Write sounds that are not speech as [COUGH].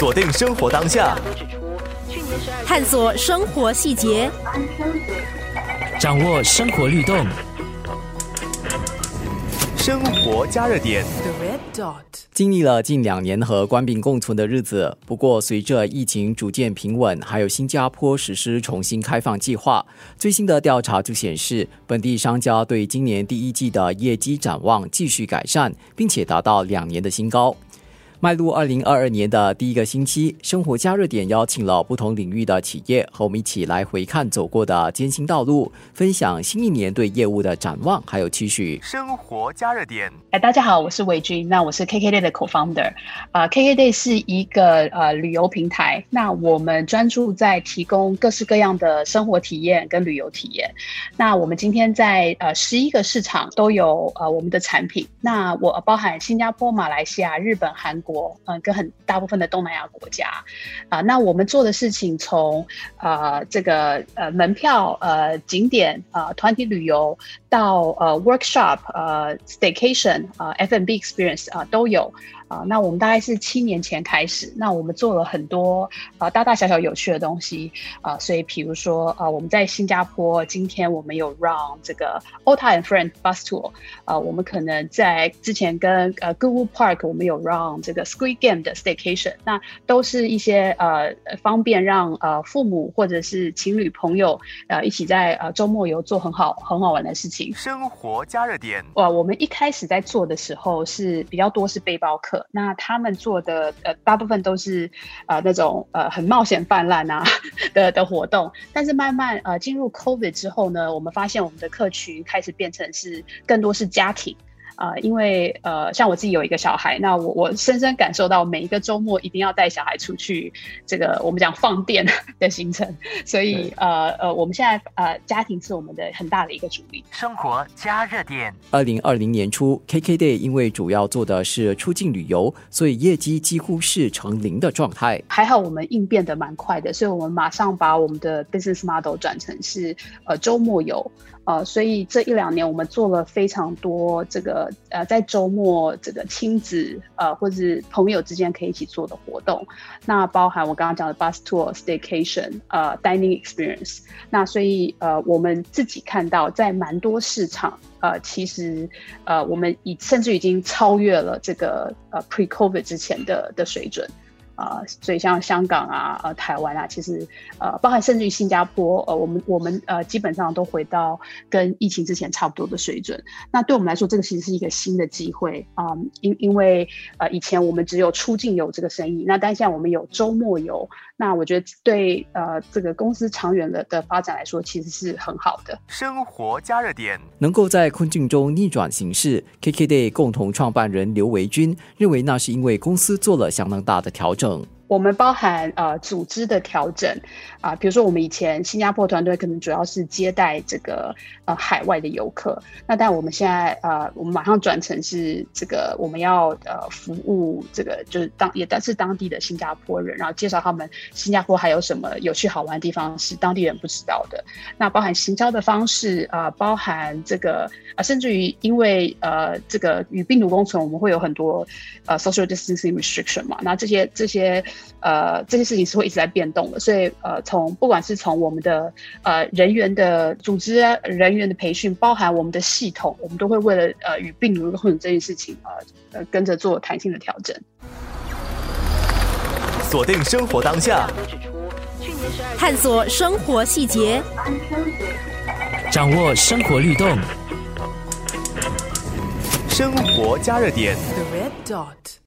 锁定生活当下，探索生活细节，掌握生活律动。生活加热点。经历了近两年和官兵共存的日子，不过随着疫情逐渐平稳，还有新加坡实施重新开放计划，最新的调查就显示，本地商家对今年第一季的业绩展望继续改善，并且达到两年的新高。迈入二零二二年的第一个星期，生活加热点邀请了不同领域的企业和我们一起来回看走过的艰辛道路，分享新一年对业务的展望还有期许。生活加热点。哎，大家好，我是伟君，那我是 KKday 的 co-founder。啊，KKday 是一个呃旅游平台，那我们专注在提供各式各样的生活体验跟旅游体验。那我们今天在呃十一个市场都有呃我们的产品，那我包含新加坡、马来西亚、日本、韩国。国，嗯，跟很大部分的东南亚国家，啊，那我们做的事情从呃这个呃门票呃景点呃团体旅游到呃 workshop 呃 staycation 啊 F&B experience 啊都有。啊，那我们大概是七年前开始，那我们做了很多啊大大小小有趣的东西啊，所以比如说啊，我们在新加坡，今天我们有 run 这个 Ota and Friend Bus Tour 啊，我们可能在之前跟呃 Google Park 我们有 run 这个 Squid Game 的 Staycation，那都是一些呃方便让呃父母或者是情侣朋友呃一起在呃周末游做很好很好玩的事情。生活加热点哇，我们一开始在做的时候是比较多是背包客。那他们做的呃大部分都是呃那种呃很冒险泛滥啊的的活动，但是慢慢呃进入 COVID 之后呢，我们发现我们的客群开始变成是更多是家庭。啊，因为呃，像我自己有一个小孩，那我我深深感受到每一个周末一定要带小孩出去，这个我们讲放电 [LAUGHS] 的行程，所以呃呃，我们现在呃家庭是我们的很大的一个主力。生活加热点。二零二零年初，KKday 因为主要做的是出境旅游，所以业绩几乎是成零的状态。还好我们应变的蛮快的，所以我们马上把我们的 business model 转成是呃周末游。呃，所以这一两年我们做了非常多这个呃，在周末这个亲子呃或者是朋友之间可以一起做的活动，那包含我刚刚讲的 bus tour、staycation、呃 dining experience。那所以呃，我们自己看到在蛮多市场呃，其实呃，我们已甚至已经超越了这个呃 pre COVID 之前的的水准。啊，所以像香港啊、呃台湾啊，其实呃，包含甚至于新加坡，呃，我们我们呃，基本上都回到跟疫情之前差不多的水准。那对我们来说，这个其实是一个新的机会啊，因因为呃，以前我们只有出境游这个生意，那但现在我们有周末游，那我觉得对呃这个公司长远的的发展来说，其实是很好的。生活加热点能够在困境中逆转形势，KKday 共同创办人刘维军认为，那是因为公司做了相当大的调整。风我们包含呃组织的调整啊，比如说我们以前新加坡团队可能主要是接待这个呃海外的游客，那但我们现在呃我们马上转成是这个我们要呃服务这个就是当也但是当地的新加坡人，然后介绍他们新加坡还有什么有趣好玩的地方是当地人不知道的。那包含行销的方式啊，包含这个啊，甚至于因为呃这个与病毒共存，我们会有很多呃 social distancing restriction 嘛，那这些这些。呃，这些事情是会一直在变动的，所以呃，从不管是从我们的呃人员的组织人员的培训，包含我们的系统，我们都会为了呃与病毒共存这件事情呃呃跟着做弹性的调整。锁定生活当下，探索生活细节，掌握生活律动，生活加热点。